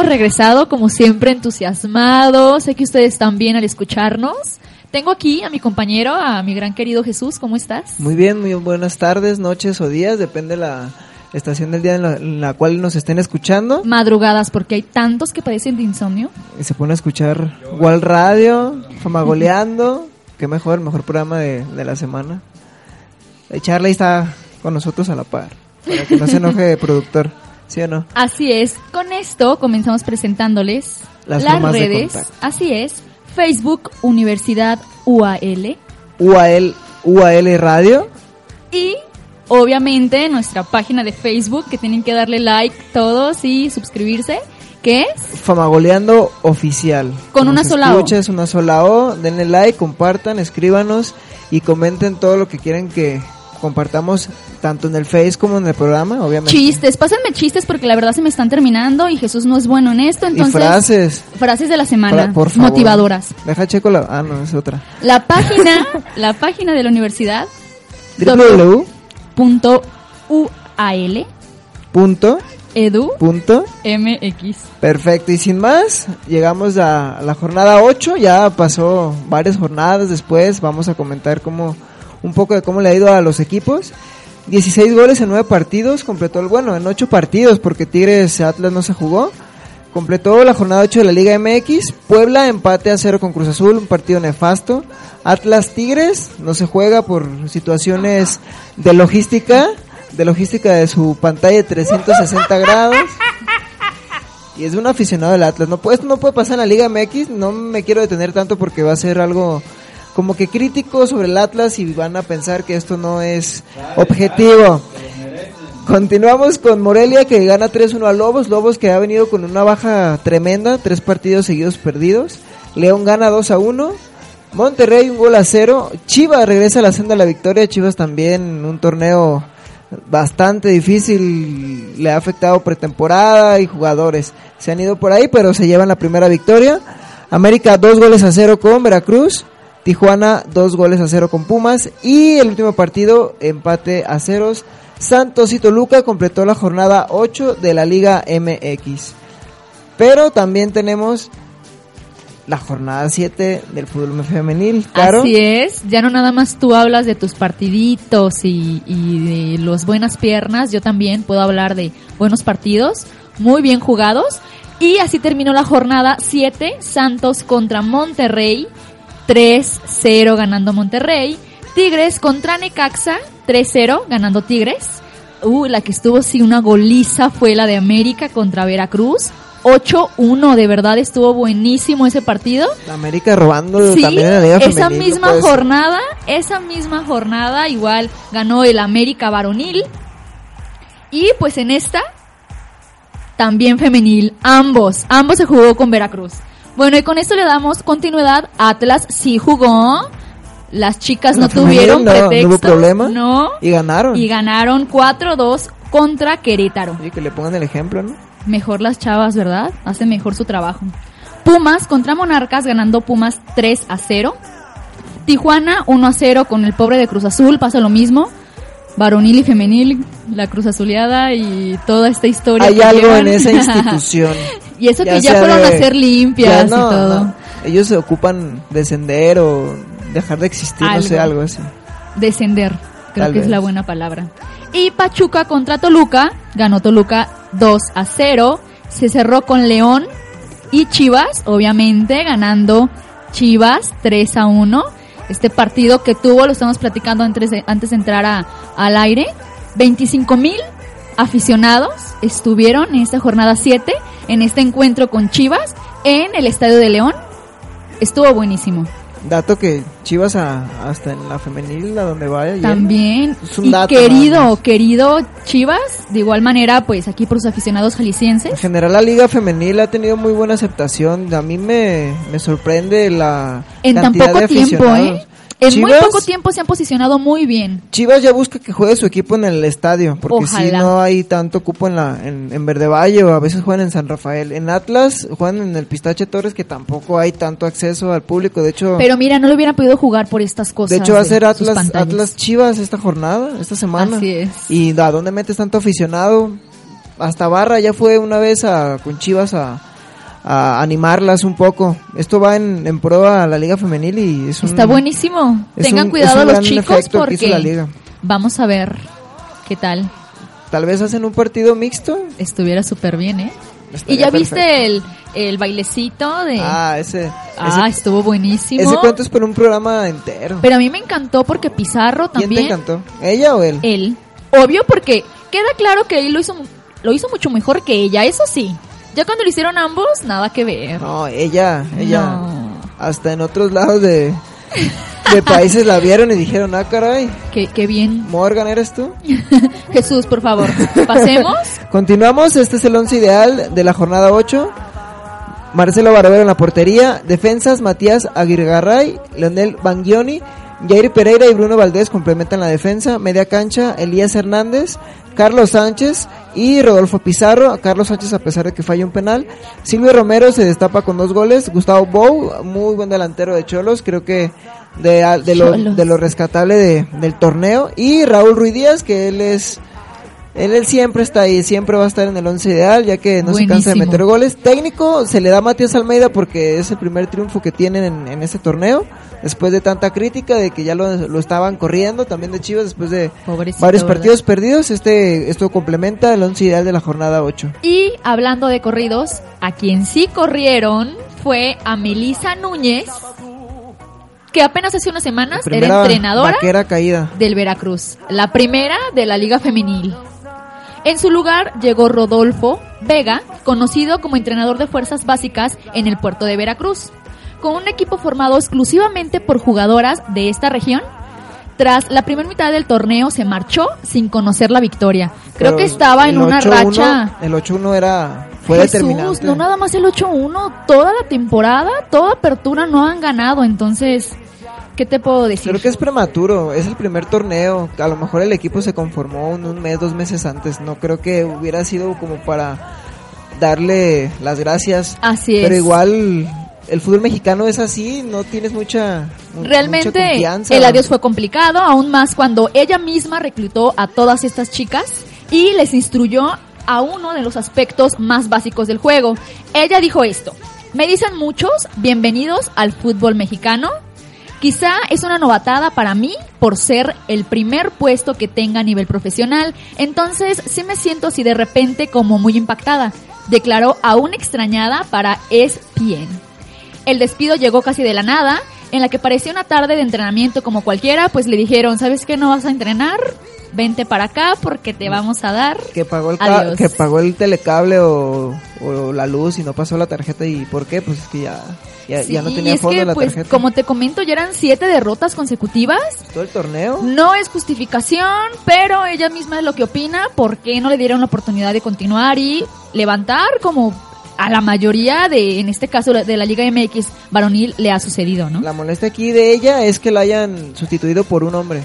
Hemos regresado, como siempre, entusiasmados. Sé que ustedes bien al escucharnos. Tengo aquí a mi compañero, a mi gran querido Jesús. ¿Cómo estás? Muy bien, muy buenas tardes, noches o días, depende la estación del día en la, en la cual nos estén escuchando. Madrugadas, porque hay tantos que padecen de insomnio. Y se pone a escuchar Wall Radio, Famagoleando. Qué mejor, el mejor programa de, de la semana. Charlie está con nosotros a la par, para que no se enoje el productor. ¿Sí o no? Así es. Con esto comenzamos presentándoles Las las, formas de redes. Así es. Facebook Universidad UAL UAL, UAL Radio. y obviamente nuestra página de Facebook que tienen que darle like todos y suscribirse, que es Famagoleando Oficial. Con una sola O. Es una sola O. Denle like, compartan, escríbanos y comenten todo lo que quieren que compartamos tanto en el Face como en el programa, obviamente. chistes. Pásenme chistes porque la verdad se me están terminando y Jesús no es bueno en esto, y entonces frases. frases de la semana Fra- por favor. motivadoras. Deja checo la... Ah, no, es otra. La página, la página de la universidad www. .ual Punto, edu punto. mx. Perfecto, y sin más, llegamos a la jornada 8, ya pasó varias jornadas después, vamos a comentar cómo, un poco de cómo le ha ido a los equipos. 16 goles en 9 partidos, completó el bueno, en 8 partidos, porque Tigres Atlas no se jugó. Completó la jornada 8 de la Liga MX, Puebla empate a 0 con Cruz Azul, un partido nefasto. Atlas Tigres no se juega por situaciones de logística, de logística de su pantalla de 360 grados. Y es un aficionado del Atlas. No puede, esto no puede pasar en la Liga MX. No me quiero detener tanto porque va a ser algo como que crítico sobre el Atlas y van a pensar que esto no es objetivo. Continuamos con Morelia que gana 3-1 a Lobos. Lobos que ha venido con una baja tremenda, tres partidos seguidos perdidos. León gana 2 a 1. Monterrey un gol a 0. Chivas regresa a la senda de la victoria. Chivas también un torneo bastante difícil. Le ha afectado pretemporada y jugadores. Se han ido por ahí, pero se llevan la primera victoria. América dos goles a 0 con Veracruz. Tijuana dos goles a 0 con Pumas. Y el último partido, empate a ceros. Santos y Toluca completó la jornada 8 de la Liga MX. Pero también tenemos la jornada 7 del fútbol femenil. Caro. Así es, ya no nada más tú hablas de tus partiditos y, de las buenas piernas, yo también puedo hablar de buenos partidos, muy bien jugados. Y así terminó la jornada 7, Santos contra Monterrey, 3-0 ganando Monterrey. Tigres contra Necaxa, 3-0 ganando Tigres. Uh, la que estuvo sí una goliza fue la de América contra Veracruz. 8-1, de verdad estuvo buenísimo ese partido. América robando Sí, también la Liga esa Femenil, misma puede ser. jornada, esa misma jornada igual ganó el América varonil. Y pues en esta también femenil, ambos, ambos se jugó con Veracruz. Bueno, y con esto le damos continuidad. Atlas sí jugó. Las chicas no tuvieron no, no hubo pretexto. problema. No. Y ganaron. Y ganaron 4-2 contra Querétaro. Oye, que le pongan el ejemplo, ¿no? Mejor las chavas, ¿verdad? Hacen mejor su trabajo. Pumas contra Monarcas, ganando Pumas 3 a 0. Tijuana 1 a 0 con el pobre de Cruz Azul, pasa lo mismo. Varonil y femenil, la Cruz Azuleada y toda esta historia. Hay algo llevan. en esa institución. y eso que ya fueron de- a ser limpias Ya no, y todo. no. Ellos se ocupan de descender o dejar de existir, no sé, Algo. algo así. Descender, creo Tal que es vez. la buena palabra. Y Pachuca contra Toluca, ganó Toluca 2 a 0. Se cerró con León y Chivas, obviamente, ganando Chivas 3 a 1. Este partido que tuvo, lo estamos platicando antes de, antes de entrar a, al aire. 25 mil aficionados estuvieron en esta jornada 7, en este encuentro con Chivas, en el Estadio de León. Estuvo buenísimo. Dato que Chivas a- hasta en la femenil, a donde vaya. También. Es un Y dato querido, querido Chivas, de igual manera, pues aquí por sus aficionados En jaliscienses. general la liga femenil ha tenido muy buena aceptación. A mí me, me sorprende la En tan poco tiempo. ¿eh? En muy poco tiempo se han posicionado muy bien. Chivas ya busca que juegue su equipo en el estadio, porque si no hay tanto cupo en la en, en Verde Valle o a veces juegan en San Rafael. En Atlas juegan en el Pistache Torres que tampoco hay tanto acceso al público. De hecho, Pero mira, no lo hubieran podido jugar por estas cosas. de hecho va a ser Atlas. Atlas Chivas esta jornada, esta semana. Así es. Y a dónde metes tanto aficionado? Hasta Barra ya fue una vez a, con Chivas a, a animarlas un poco. Esto va en, en prueba a la Liga Femenil y es un, Está buenísimo. es Tengan un- cuidado un los chicos la porque liga. vamos a ver qué tal. Tal vez hacen un partido mixto. Estuviera súper bien, ¿eh? Y ya perfecto. viste el, el bailecito de... Ah, Ah, ese. ese estuvo buenísimo. Ese cuento es por un programa entero. Pero a mí me encantó porque Pizarro ¿Quién te también... encantó? ¿Ella o él? Él. Obvio porque queda claro que él lo hizo, lo hizo mucho mejor que ella, eso sí. Ya cuando lo hicieron ambos, nada que ver. No, ella, ella. No. Hasta en otros lados de, de países la vieron y dijeron, ah, caray, Qué, qué bien. Morgan, ¿eres tú? Jesús, por favor, pasemos. Continuamos, este es el once ideal de la jornada 8. Marcelo Barovero en la portería, defensas Matías Aguirgaray, Leonel Bangioni, Jair Pereira y Bruno Valdés complementan la defensa, media cancha Elías Hernández, Carlos Sánchez y Rodolfo Pizarro, Carlos Sánchez a pesar de que falla un penal, Silvio Romero se destapa con dos goles, Gustavo Bou, muy buen delantero de Cholos, creo que de, de, lo, de lo rescatable de- del torneo, y Raúl Ruiz Díaz que él es él, él siempre está ahí, siempre va a estar en el once ideal, ya que no se cansa de meter goles. Técnico se le da a Matías Almeida porque es el primer triunfo que tienen en, en este torneo. Después de tanta crítica de que ya lo, lo estaban corriendo, también de Chivas, después de Pobrecito, varios ¿verdad? partidos perdidos, este esto complementa el once ideal de la jornada 8. Y hablando de corridos, a quien sí corrieron fue a Melisa Núñez, que apenas hace unas semanas era entrenadora caída. del Veracruz, la primera de la Liga Femenil. En su lugar llegó Rodolfo Vega, conocido como entrenador de fuerzas básicas en el puerto de Veracruz, con un equipo formado exclusivamente por jugadoras de esta región. Tras la primera mitad del torneo se marchó sin conocer la victoria. Creo Pero que estaba en una 8-1 racha. El 8-1 era, fue Jesús, determinante. no nada más el 8-1, toda la temporada, toda apertura no han ganado, entonces, ¿qué te puedo decir? Creo que es prematuro, es el primer torneo. A lo mejor el equipo se conformó un, un mes, dos meses antes. No creo que hubiera sido como para darle las gracias. Así es. Pero igual el fútbol mexicano es así, no tienes mucha, mu- mucha Realmente confianza. el adiós fue complicado, aún más cuando ella misma reclutó a todas estas chicas y les instruyó a uno de los aspectos más básicos del juego. Ella dijo esto, me dicen muchos, bienvenidos al fútbol mexicano. Quizá es una novatada para mí por ser el primer puesto que tenga a nivel profesional, entonces sí me siento así de repente como muy impactada, declaró aún extrañada para ESPN. El despido llegó casi de la nada, en la que parecía una tarde de entrenamiento como cualquiera, pues le dijeron, ¿sabes qué? No vas a entrenar, vente para acá porque te vamos a dar. que pagó el Adiós. que pagó el telecable o, o la luz y no pasó la tarjeta y ¿por qué? Pues es que ya ya, ya no Sí, tenía fondo que, la pues, tarjeta. como te comento, ya eran siete derrotas consecutivas. todo el torneo. No es justificación, pero ella misma es lo que opina, por qué no le dieron la oportunidad de continuar y levantar como a la mayoría de, en este caso, de la Liga MX varonil le ha sucedido, ¿no? La molestia aquí de ella es que la hayan sustituido por un hombre.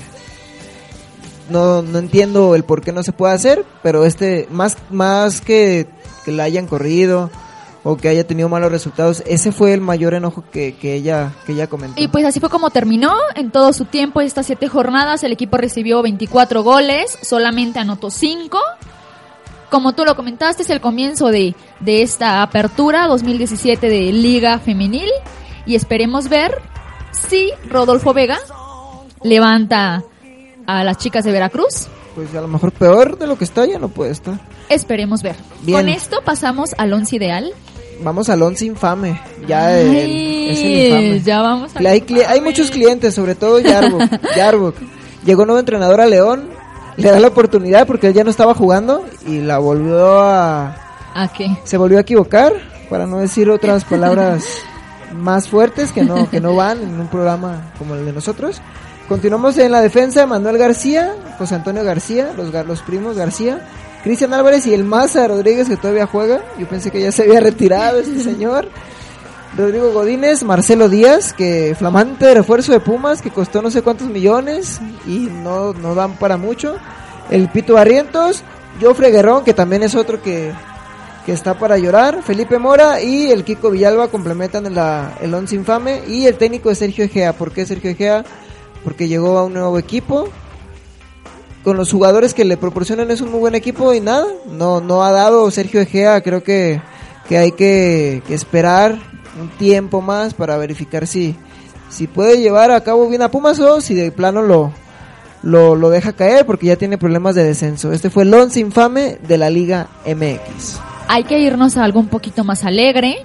No, no entiendo el por qué no se puede hacer, pero este, más, más que, que la hayan corrido o que haya tenido malos resultados, ese fue el mayor enojo que, que ella, que ella comentó. Y pues así fue como terminó. En todo su tiempo, estas siete jornadas, el equipo recibió 24 goles, solamente anotó 5. Como tú lo comentaste, es el comienzo de, de esta apertura 2017 de Liga Femenil. Y esperemos ver si Rodolfo Vega levanta a las chicas de Veracruz. Pues a lo mejor peor de lo que está ya no puede estar. Esperemos ver. Bien. Con esto pasamos al once ideal. vamos al once infame. Ya el- Ay, es el infame. ya vamos a Hay, hay muchos clientes, sobre todo Yarbuk. Yarbuk. Llegó nuevo entrenador a León, le da la oportunidad porque él ya no estaba jugando y la volvió a... ¿A qué? Se volvió a equivocar, para no decir otras palabras más fuertes que no, que no van en un programa como el de nosotros. Continuamos en la defensa, Manuel García, José Antonio García, los, los primos García, Cristian Álvarez y el Maza Rodríguez que todavía juega. Yo pensé que ya se había retirado este señor. Rodrigo Godínez, Marcelo Díaz, que flamante refuerzo de Pumas, que costó no sé cuántos millones y no, no dan para mucho. El Pito Barrientos, Jofre Guerrón, que también es otro que, que está para llorar. Felipe Mora y el Kiko Villalba complementan la, el once infame. Y el técnico es Sergio Egea. ¿Por qué Sergio Egea? Porque llegó a un nuevo equipo. Con los jugadores que le proporcionan es un muy buen equipo y nada, no, no ha dado Sergio Egea. Creo que, que hay que, que esperar un tiempo más para verificar si, si puede llevar a cabo bien a Pumas o si de plano lo, lo, lo deja caer porque ya tiene problemas de descenso. Este fue el once infame de la Liga MX. Hay que irnos a algo un poquito más alegre.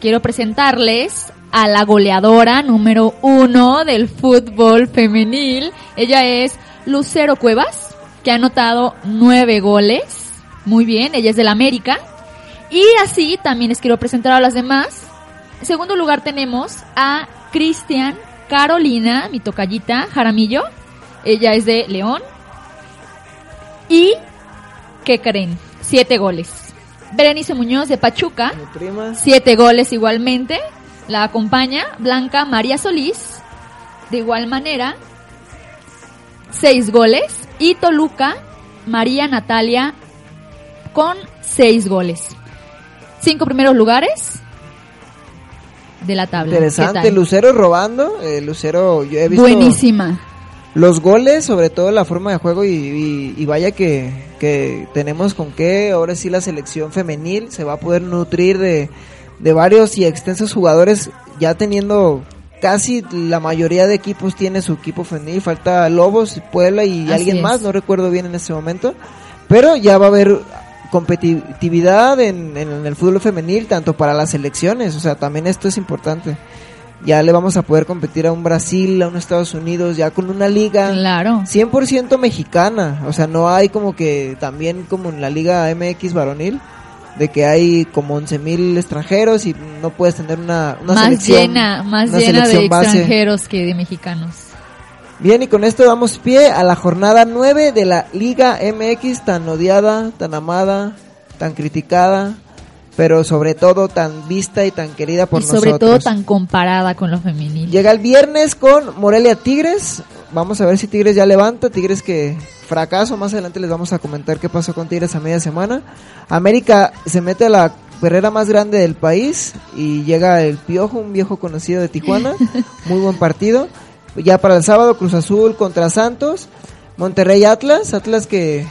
Quiero presentarles a la goleadora número uno del fútbol femenil. Ella es Lucero Cuevas, que ha anotado nueve goles. Muy bien, ella es del América. Y así también les quiero presentar a las demás. En segundo lugar tenemos a Cristian Carolina, mi tocallita Jaramillo. Ella es de León. Y, ¿qué creen? Siete goles. Berenice Muñoz de Pachuca, Mi prima. siete goles igualmente. La acompaña Blanca María Solís, de igual manera, seis goles. Y Toluca, María Natalia, con seis goles. Cinco primeros lugares de la tabla. ¿Qué Interesante? Lucero robando. eh, Lucero, yo he visto Buenísima. los goles, sobre todo la forma de juego y, y- y vaya que, que tenemos con qué. Ahora sí la selección femenil se va a poder nutrir de, de varios y extensos jugadores ya teniendo casi la mayoría de equipos tiene su equipo femenil. Falta Lobos, Puebla y Así alguien es. más, no recuerdo bien en este momento. Pero ya va a haber competitividad en, en el fútbol femenil, tanto para las selecciones, o sea, también esto es importante. Ya le vamos a poder competir a un Brasil, a un Estados Unidos, ya con una liga Claro. 100% mexicana, o sea, no hay como que también como en la liga MX varonil, de que hay como 11 mil extranjeros y no puedes tener una, una más selección, llena, más una llena de base. extranjeros que de mexicanos. Bien, y con esto damos pie a la jornada 9 de la Liga MX, tan odiada, tan amada, tan criticada, pero sobre todo tan vista y tan querida por y sobre nosotros. todo tan comparada con lo femenil. Llega el viernes con Morelia Tigres. Vamos a ver si Tigres ya levanta. Tigres que fracaso. Más adelante les vamos a comentar qué pasó con Tigres a media semana. América se mete a la carrera más grande del país y llega el Piojo, un viejo conocido de Tijuana. Muy buen partido. Ya para el sábado Cruz Azul contra Santos. Monterrey Atlas. Atlas que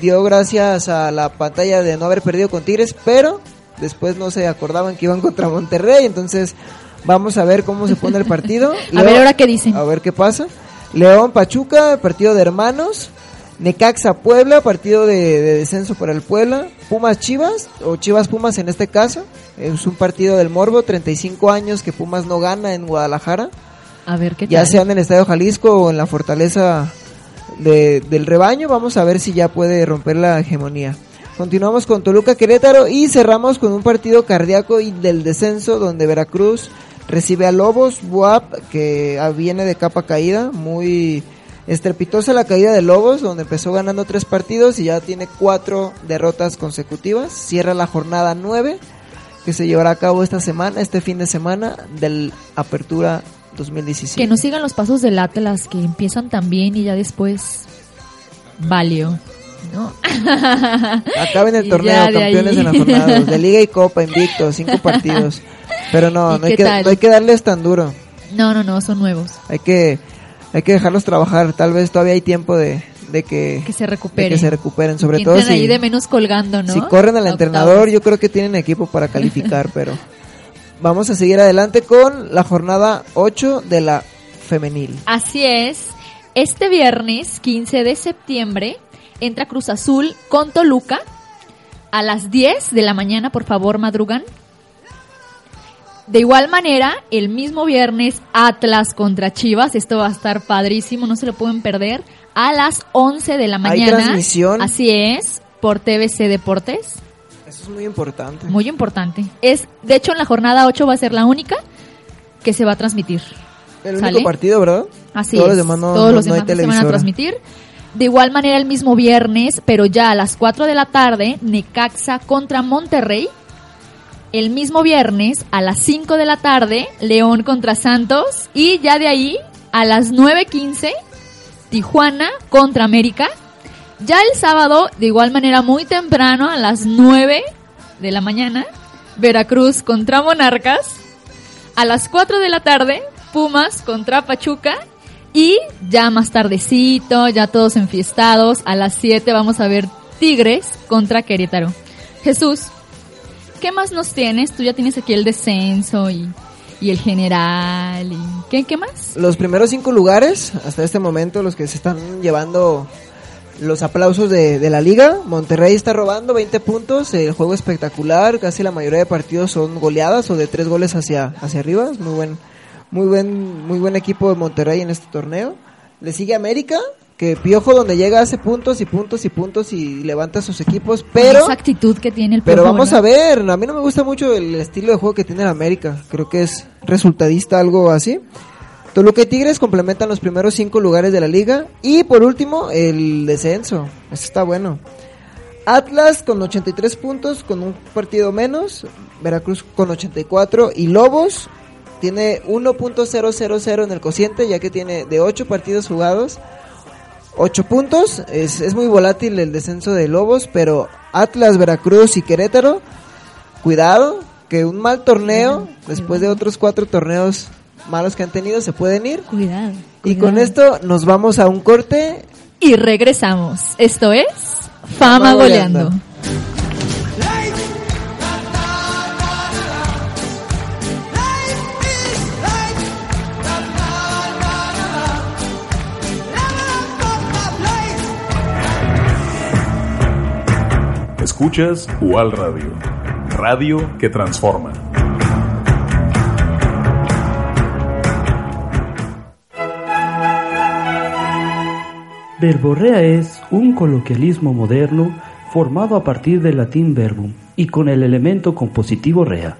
dio gracias a la pantalla de no haber perdido con Tigres, pero después no se acordaban que iban contra Monterrey, entonces vamos a ver cómo se pone el partido. A ver ahora qué dicen. A ver qué pasa. León Pachuca, partido de hermanos. Necaxa Puebla, partido de, de descenso para el Puebla. Pumas Chivas, o Chivas Pumas en este caso. Es un partido del Morbo, 35 años que Pumas no gana en Guadalajara A ver qué ya tal. sea en el Estadio Jalisco o en la fortaleza de- del rebaño, vamos a ver si ya puede romper la hegemonía. Continuamos con Toluca Querétaro y cerramos con un partido cardíaco y del descenso donde Veracruz recibe a Lobos, Buap que viene de capa caída, muy estrepitosa la caída de Lobos, donde empezó ganando tres partidos y ya tiene cuatro derrotas consecutivas, cierra la jornada nueve que se llevará a cabo esta semana, este fin de semana del Apertura 2017. Que nos sigan los pasos del Atlas, que empiezan también y ya después valió. ¿No? Acaben el torneo, campeones ahí. en la jornada, de Liga y Copa, invicto, cinco partidos. Pero no, ¿Y no hay, que, no hay que darles tan duro. No, no, no, son nuevos. Hay que, hay que dejarlos trabajar. Tal vez todavía hay tiempo de, de que, Que se recuperen. que se recuperen. Sobre Que todo si, ahí de menos colgando, ¿no? si corren al A entrenador, octavos. yo creo que tienen equipo para calificar, pero vamos a seguir adelante con la jornada 8 de la femenil. Así es. Este viernes 15 de septiembre entra Cruz Azul con Toluca. a las 10 de la mañana, por favor, madrugan. De igual manera, el mismo viernes, Atlas contra Chivas. Esto va a estar padrísimo, no se lo pueden perder. A las 11 de la mañana. ¿Hay transmisión? Así es, por TVC Deportes. Eso es muy importante. Muy importante. Es, de hecho, en la jornada 8 va a ser la única que se va a transmitir. El ¿Sale? único partido, ¿verdad? Así Todos es. los demás no, Todos no- los no hay demás no se van a transmitir. De igual manera el mismo viernes, pero ya a las 4 de la tarde, Necaxa contra Monterrey. El mismo viernes a las 5 de la tarde, León contra Santos. Y ya de ahí a las 9.15, Tijuana contra América. Ya el sábado, de igual manera muy temprano, a las 9 de la mañana, Veracruz contra Monarcas. A las 4 de la tarde, Pumas contra Pachuca. Y ya más tardecito, ya todos enfiestados, a las 7 vamos a ver Tigres contra Querétaro. Jesús, ¿qué más nos tienes? Tú ya tienes aquí el descenso y, y el general. Y, ¿qué, ¿Qué más? Los primeros cinco lugares, hasta este momento, los que se están llevando los aplausos de, de la liga. Monterrey está robando 20 puntos, el juego espectacular, casi la mayoría de partidos son goleadas o de tres goles hacia, hacia arriba. Es muy buen, muy buen, muy buen equipo de Monterrey en este torneo. Le sigue América, que Piojo donde llega hace puntos y puntos y puntos y levanta sus equipos, pero... Esa actitud que tiene el Pero Piojo, vamos a ver, a mí no me gusta mucho el estilo de juego que tiene el América. Creo que es resultadista, algo así. Toluca y Tigres complementan los primeros cinco lugares de la liga. Y por último, el descenso. Eso está bueno. Atlas con 83 puntos, con un partido menos. Veracruz con 84. Y Lobos tiene 1.000 en el cociente, ya que tiene de 8 partidos jugados. 8 puntos, es, es muy volátil el descenso de Lobos, pero Atlas, Veracruz y Querétaro, cuidado, que un mal torneo, después de otros cuatro torneos malos que han tenido, se pueden ir. Cuidado. Y con esto nos vamos a un corte. Y regresamos. Esto es Fama Fama Goleando. Goleando. Escuchas UAL Radio, radio que transforma. Verborrea es un coloquialismo moderno formado a partir del latín verbum y con el elemento compositivo rea.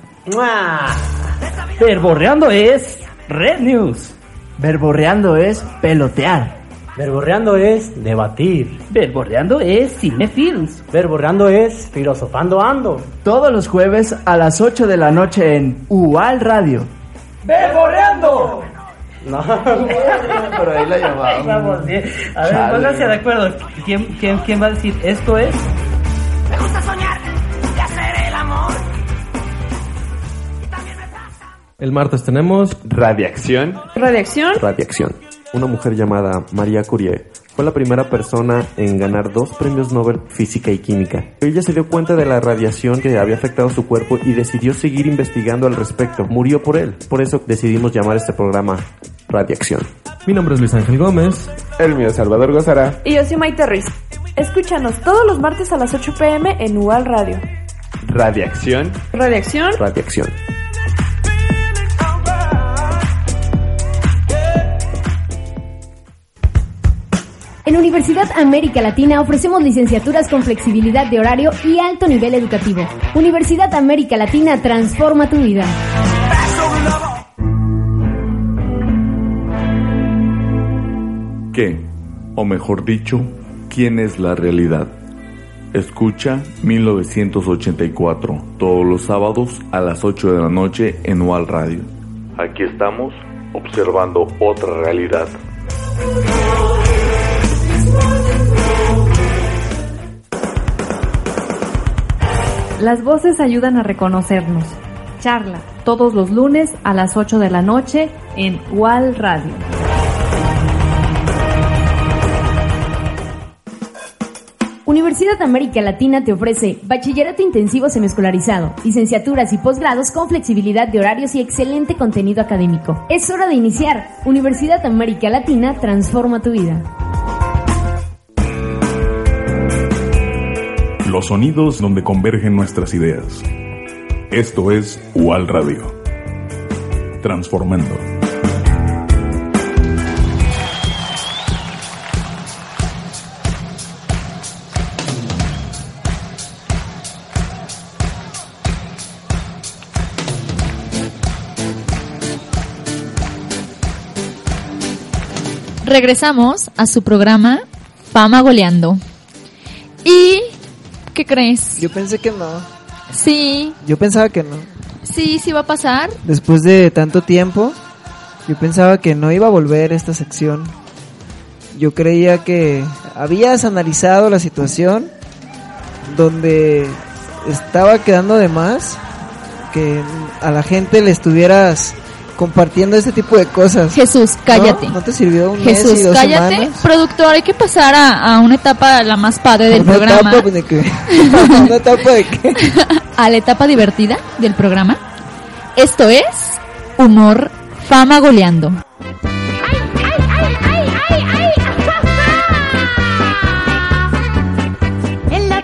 Verborreando es Red News. Verborreando es pelotear. Verborreando es debatir. Verborreando es Cinefilms. Verborreando es filosofando ando. Todos los jueves a las 8 de la noche en UAL Radio. ¡Verborreando! No. Pero ahí la llamamos. Vamos bien. A ver, Chale. pónganse de acuerdo. ¿Quién, quién, quién va a decir esto es? El martes tenemos Radiación. Radiación. Radiación. Una mujer llamada María Curie fue la primera persona en ganar dos premios Nobel Física y Química. Ella se dio cuenta de la radiación que había afectado su cuerpo y decidió seguir investigando al respecto. Murió por él. Por eso decidimos llamar este programa Radiación. Mi nombre es Luis Ángel Gómez. El mío es Salvador Gozara. Y yo soy Maite Ruiz. Escúchanos todos los martes a las 8 pm en UAL Radio. Radiación. Radiación. Radiación. En Universidad América Latina ofrecemos licenciaturas con flexibilidad de horario y alto nivel educativo. Universidad América Latina transforma tu vida. ¿Qué? O mejor dicho, ¿quién es la realidad? Escucha 1984, todos los sábados a las 8 de la noche en UAL Radio. Aquí estamos observando otra realidad. Las voces ayudan a reconocernos. Charla todos los lunes a las 8 de la noche en UAL Radio. Universidad América Latina te ofrece bachillerato intensivo semiescolarizado, licenciaturas y posgrados con flexibilidad de horarios y excelente contenido académico. Es hora de iniciar. Universidad América Latina transforma tu vida. Los sonidos donde convergen nuestras ideas. Esto es UAL Radio. Transformando. Regresamos a su programa Fama Goleando. ¿Y qué crees? Yo pensé que no. Sí, Yo pensaba que no. sí, sí va a pasar. Después de tanto tiempo, yo pensaba que no iba a volver esta sección. Yo creía que habías analizado la situación donde estaba quedando de más que a la gente le estuvieras compartiendo este tipo de cosas. Jesús, cállate. ¿No, ¿No te sirvió un mes Jesús, y dos cállate. semanas? Productor, hay que pasar a, a una etapa la más padre del Una programa. etapa de que- una etapa de que a la etapa divertida del programa. Esto es Humor Fama Goleando. En la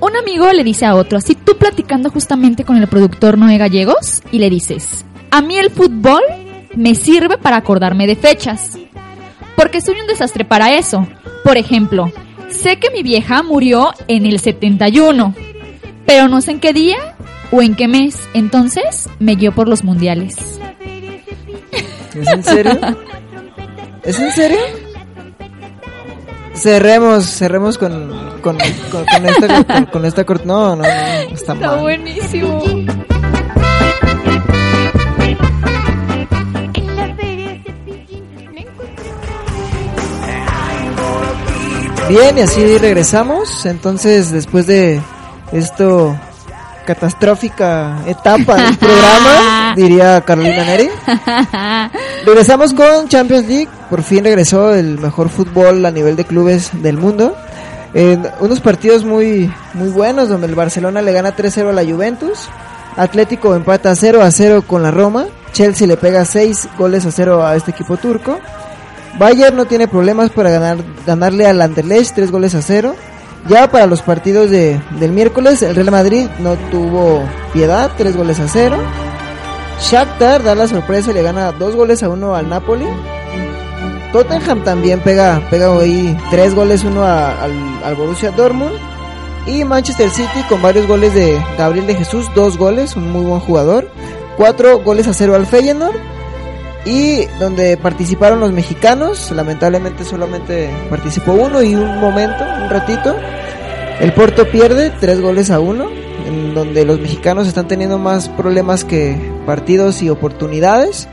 Un amigo le dice a otro, así tú platicando justamente con el productor Noé Gallegos, y le dices, a mí el fútbol me sirve para acordarme de fechas, porque soy un desastre para eso. Por ejemplo, sé que mi vieja murió en el 71, pero no sé en qué día o en qué mes, entonces me guío por los mundiales. ¿Es en serio? ¿Es en serio? Cerremos, cerremos con, con, con, con esta, con, con esta cort- No, no, no, está Está mal. buenísimo. Bien, y así regresamos. Entonces, después de esto catastrófica etapa del programa, diría Carolina Neri. Regresamos con Champions League. Por fin regresó el mejor fútbol a nivel de clubes del mundo. En unos partidos muy, muy buenos donde el Barcelona le gana 3-0 a la Juventus. Atlético empata 0 a 0 con la Roma. Chelsea le pega 6 goles a 0 a este equipo turco. Bayern no tiene problemas para ganar, ganarle al Anderlecht 3 goles a 0. Ya para los partidos de, del miércoles, el Real Madrid no tuvo piedad, 3 goles a 0. Shakhtar da la sorpresa y le gana 2 goles a 1 al Napoli. Tottenham también pega, pega ahí 3 goles 1 a- al, al Borussia Dortmund. Y Manchester City con varios goles de Gabriel de Jesús, 2 goles, un muy buen jugador. 4 goles a 0 al Feyenoord. Y donde participaron los mexicanos, lamentablemente solamente participó uno y un momento, un ratito. El Porto pierde 3 goles a 1, en donde los mexicanos están teniendo más problemas que partidos y oportunidades.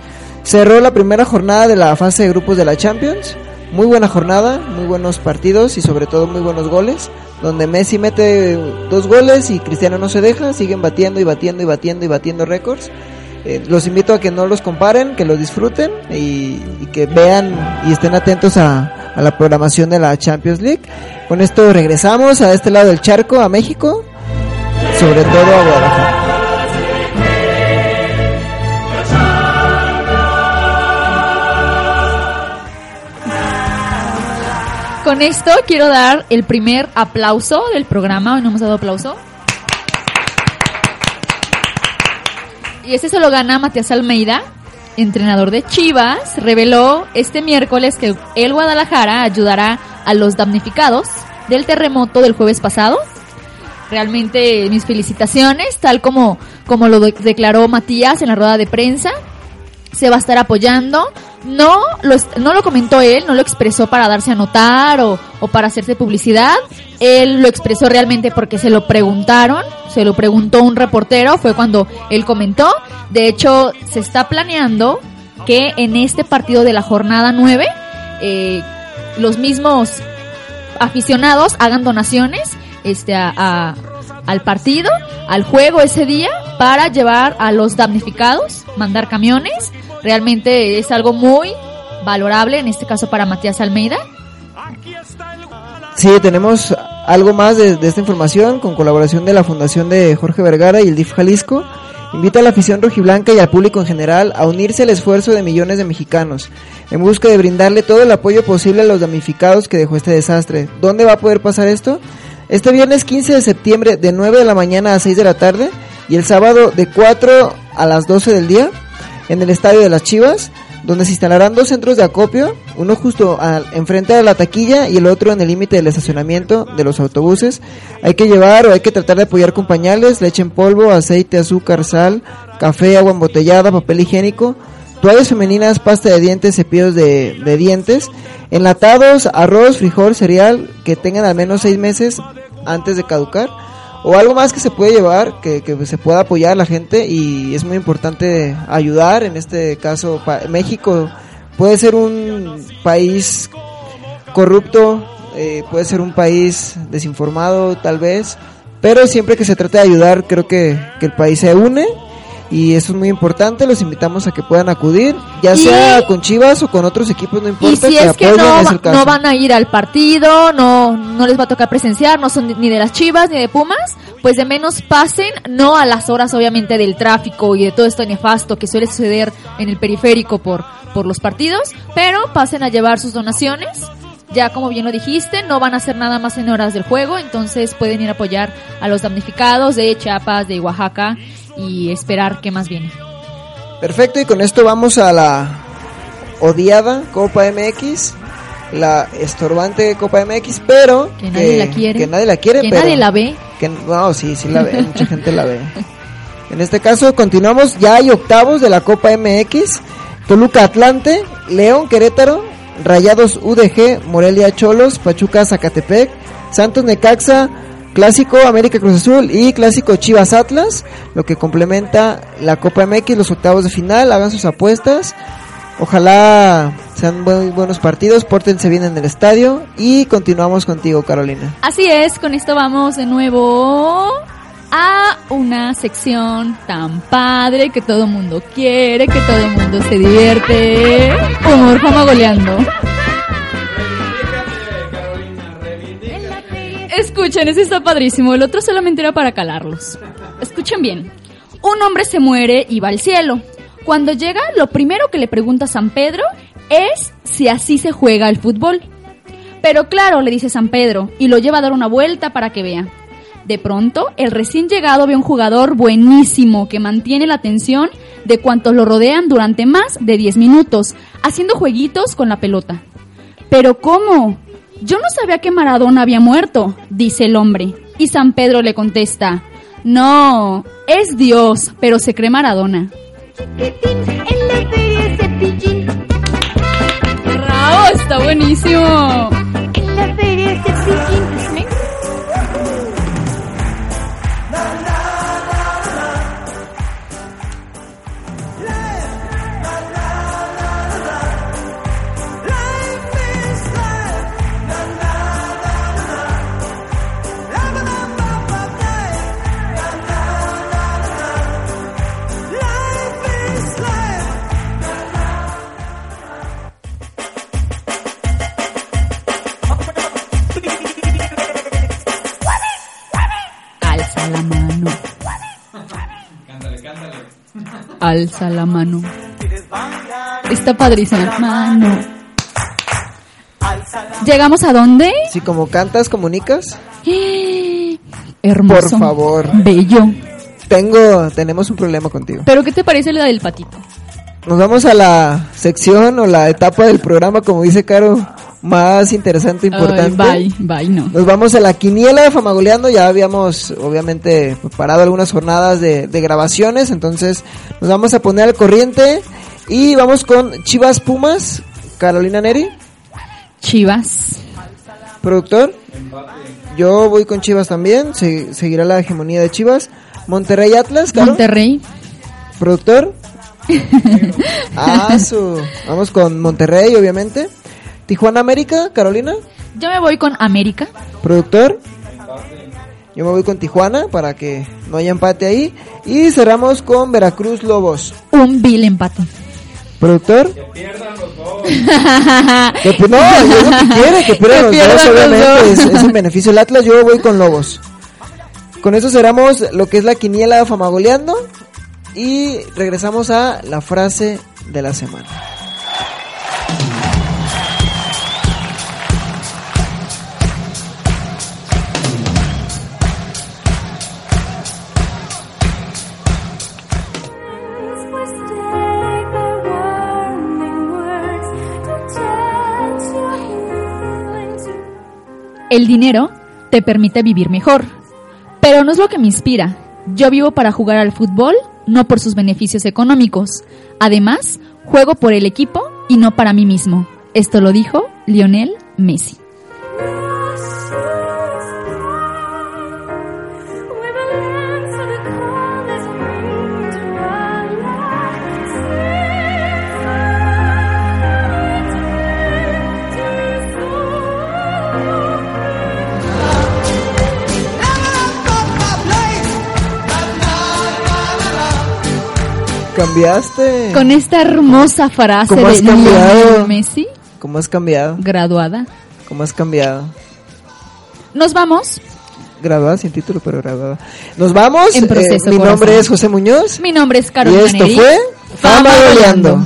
Cerró la primera jornada de la fase de grupos de la Champions. Muy buena jornada, muy buenos partidos y sobre todo muy buenos goles. Donde Messi mete dos goles y Cristiano no se deja, siguen batiendo y batiendo y batiendo y batiendo récords. Eh, los invito a que no los comparen, que los disfruten y, que vean y estén atentos a, a la programación de la Champions League. Con esto regresamos a este lado del charco, a México, sobre todo a Guadalajara. Con esto quiero dar el primer aplauso del programa. Hoy no hemos dado aplauso. Y ese se lo gana Matías Almeida, entrenador de Chivas. Reveló este miércoles que el Guadalajara ayudará a los damnificados del terremoto del jueves pasado. Realmente mis felicitaciones, tal como, como lo de- declaró Matías en la rueda de prensa se va a estar apoyando. No lo, no lo comentó él, no lo expresó para darse a notar o, o para hacerse publicidad. Él lo expresó realmente porque se lo preguntaron, se lo preguntó un reportero, fue cuando él comentó. De hecho, se está planeando que en este partido de la jornada 9, eh, los mismos aficionados hagan donaciones este a, a- al partido, al juego ese día para llevar a los damnificados, mandar camiones. Realmente es algo muy valorable en este caso para Matías Almeida. Sí, tenemos algo más de, de esta información con colaboración de la Fundación de Jorge Vergara y el DIF Jalisco. invita a la afición rojiblanca y al público en general a unirse al esfuerzo de millones de mexicanos en busca de brindarle todo el apoyo posible a los damnificados que dejó este desastre. ¿Dónde va a poder pasar esto? Este viernes 15 de septiembre de 9 de la mañana a 6 de la tarde y el sábado de 4 a las 12 del día en el Estadio de las Chivas, donde se instalarán dos centros de acopio, uno justo al, enfrente de la taquilla y el otro en el límite del estacionamiento de los autobuses. Hay que llevar o hay que tratar de apoyar con pañales, leche en polvo, aceite, azúcar, sal, café, agua embotellada, papel higiénico, toallas femeninas, pasta de dientes, cepillos de, de dientes, enlatados, arroz, frijol, cereal, que tengan al menos seis meses antes de caducar o algo más que se puede llevar, que, que se pueda apoyar a la gente y es muy importante ayudar, en este caso pa- México puede ser un país corrupto, eh, puede ser un país desinformado tal vez, pero siempre que se trata de ayudar creo que, que el país se une y eso es muy importante, los invitamos a que puedan acudir, ya Y- sea con Chivas o con otros equipos, no Y importa, si es que no, es el caso. no van a ir al partido, no, no les va a tocar presenciar, no son ni de las Chivas ni de Pumas, pues de menos pasen, no a las horas obviamente del tráfico y de todo esto nefasto que suele suceder en el periférico por, por los partidos, pero pasen a llevar sus donaciones. Ya como bien lo dijiste, no van a hacer nada más en horas del juego, entonces pueden ir a apoyar a los damnificados de Chiapas, de Oaxaca y esperar qué más viene. Perfecto, y con esto vamos a la odiada Copa MX, la estorbante Copa MX, pero Que nadie la quiere. que nadie la quiere, Que pero- nadie la ve. que no, sí, sí la ve, mucha gente la ve. En este caso continuamos, ya hay octavos de la Copa MX, Toluca Atlante, León Querétaro, Rayados UDG, Morelia Cholos, Pachuca Zacatepec, Santos Necaxa, Clásico América Cruz Azul y Clásico Chivas Atlas, lo que complementa la Copa MX, los octavos de final, hagan sus apuestas. Ojalá sean muy buenos partidos, pórtense bien en el estadio y continuamos contigo, Carolina. Así es, con esto vamos de nuevo a una sección tan padre que todo mundo quiere, que todo mundo se divierte. Humor goleando. Escuchen, ese está padrísimo. El otro solamente era para calarlos. Escuchen bien. Un hombre se muere y va al cielo. Cuando llega, lo primero que le pregunta San Pedro es si así se juega el fútbol. Pero claro, le dice San Pedro, y lo lleva a dar una vuelta para que vea. De pronto, el recién llegado ve un jugador buenísimo que mantiene la atención de cuantos lo rodean durante más de 10 minutos, haciendo jueguitos con la pelota. ¿Pero cómo? Yo no sabía que Maradona había muerto, dice el hombre. Y San Pedro le contesta, no, es Dios, pero se cree Maradona. ¡Bravo! ¡Está buenísimo! Alza la mano. Está padrísima. Mano. ¿Llegamos a dónde? Si como cantas, comunicas, Hermoso. por favor. Bello. Tengo, tenemos un problema contigo. ¿Pero qué te parece la del patito? Nos vamos a la sección o la etapa del programa, como dice Caro, más interesante, importante. Ay, bye, bye, no. Nos vamos a la quiniela de Famagoleando. Ya habíamos, obviamente, preparado algunas jornadas de, de grabaciones. Entonces, nos vamos a poner al corriente. Y vamos con Chivas Pumas. Carolina Neri, Chivas. productor. Yo voy con Chivas también. Se- seguirá la hegemonía de Chivas. Monterrey Atlas. Monterrey. Productor. Ah, su. Vamos con Monterrey, obviamente. Tijuana América, Carolina. Yo me voy con América. Productor. Yo me voy con Tijuana para que no haya empate ahí. Y cerramos con Veracruz Lobos. Un vil empate. Productor. Que, pi- no, es lo que quiere, que pierdan Que los dos, pierdan los obviamente. dos. Es, es en beneficio del Atlas. Yo voy con Lobos. Con eso cerramos lo que es la quiniela Famagoleando. y regresamos a la frase de la semana. El dinero te permite vivir mejor, pero no es lo que me inspira. Yo vivo para jugar al fútbol, no por sus beneficios económicos. Además, juego por el equipo y no para mí mismo. Esto lo dijo Lionel Messi. Cambiaste. Con esta hermosa frase ¿Cómo has de cambiado? Messi, ¿Cómo has cambiado? graduada. ¿Cómo has cambiado? Nos vamos. Graduada sin título, pero graduada. Nos vamos. En proceso, Eh, mi corazón. nombre es José Muñoz. Mi nombre es Y Carolina esto Neri. fue Fama Goleando.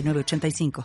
906985.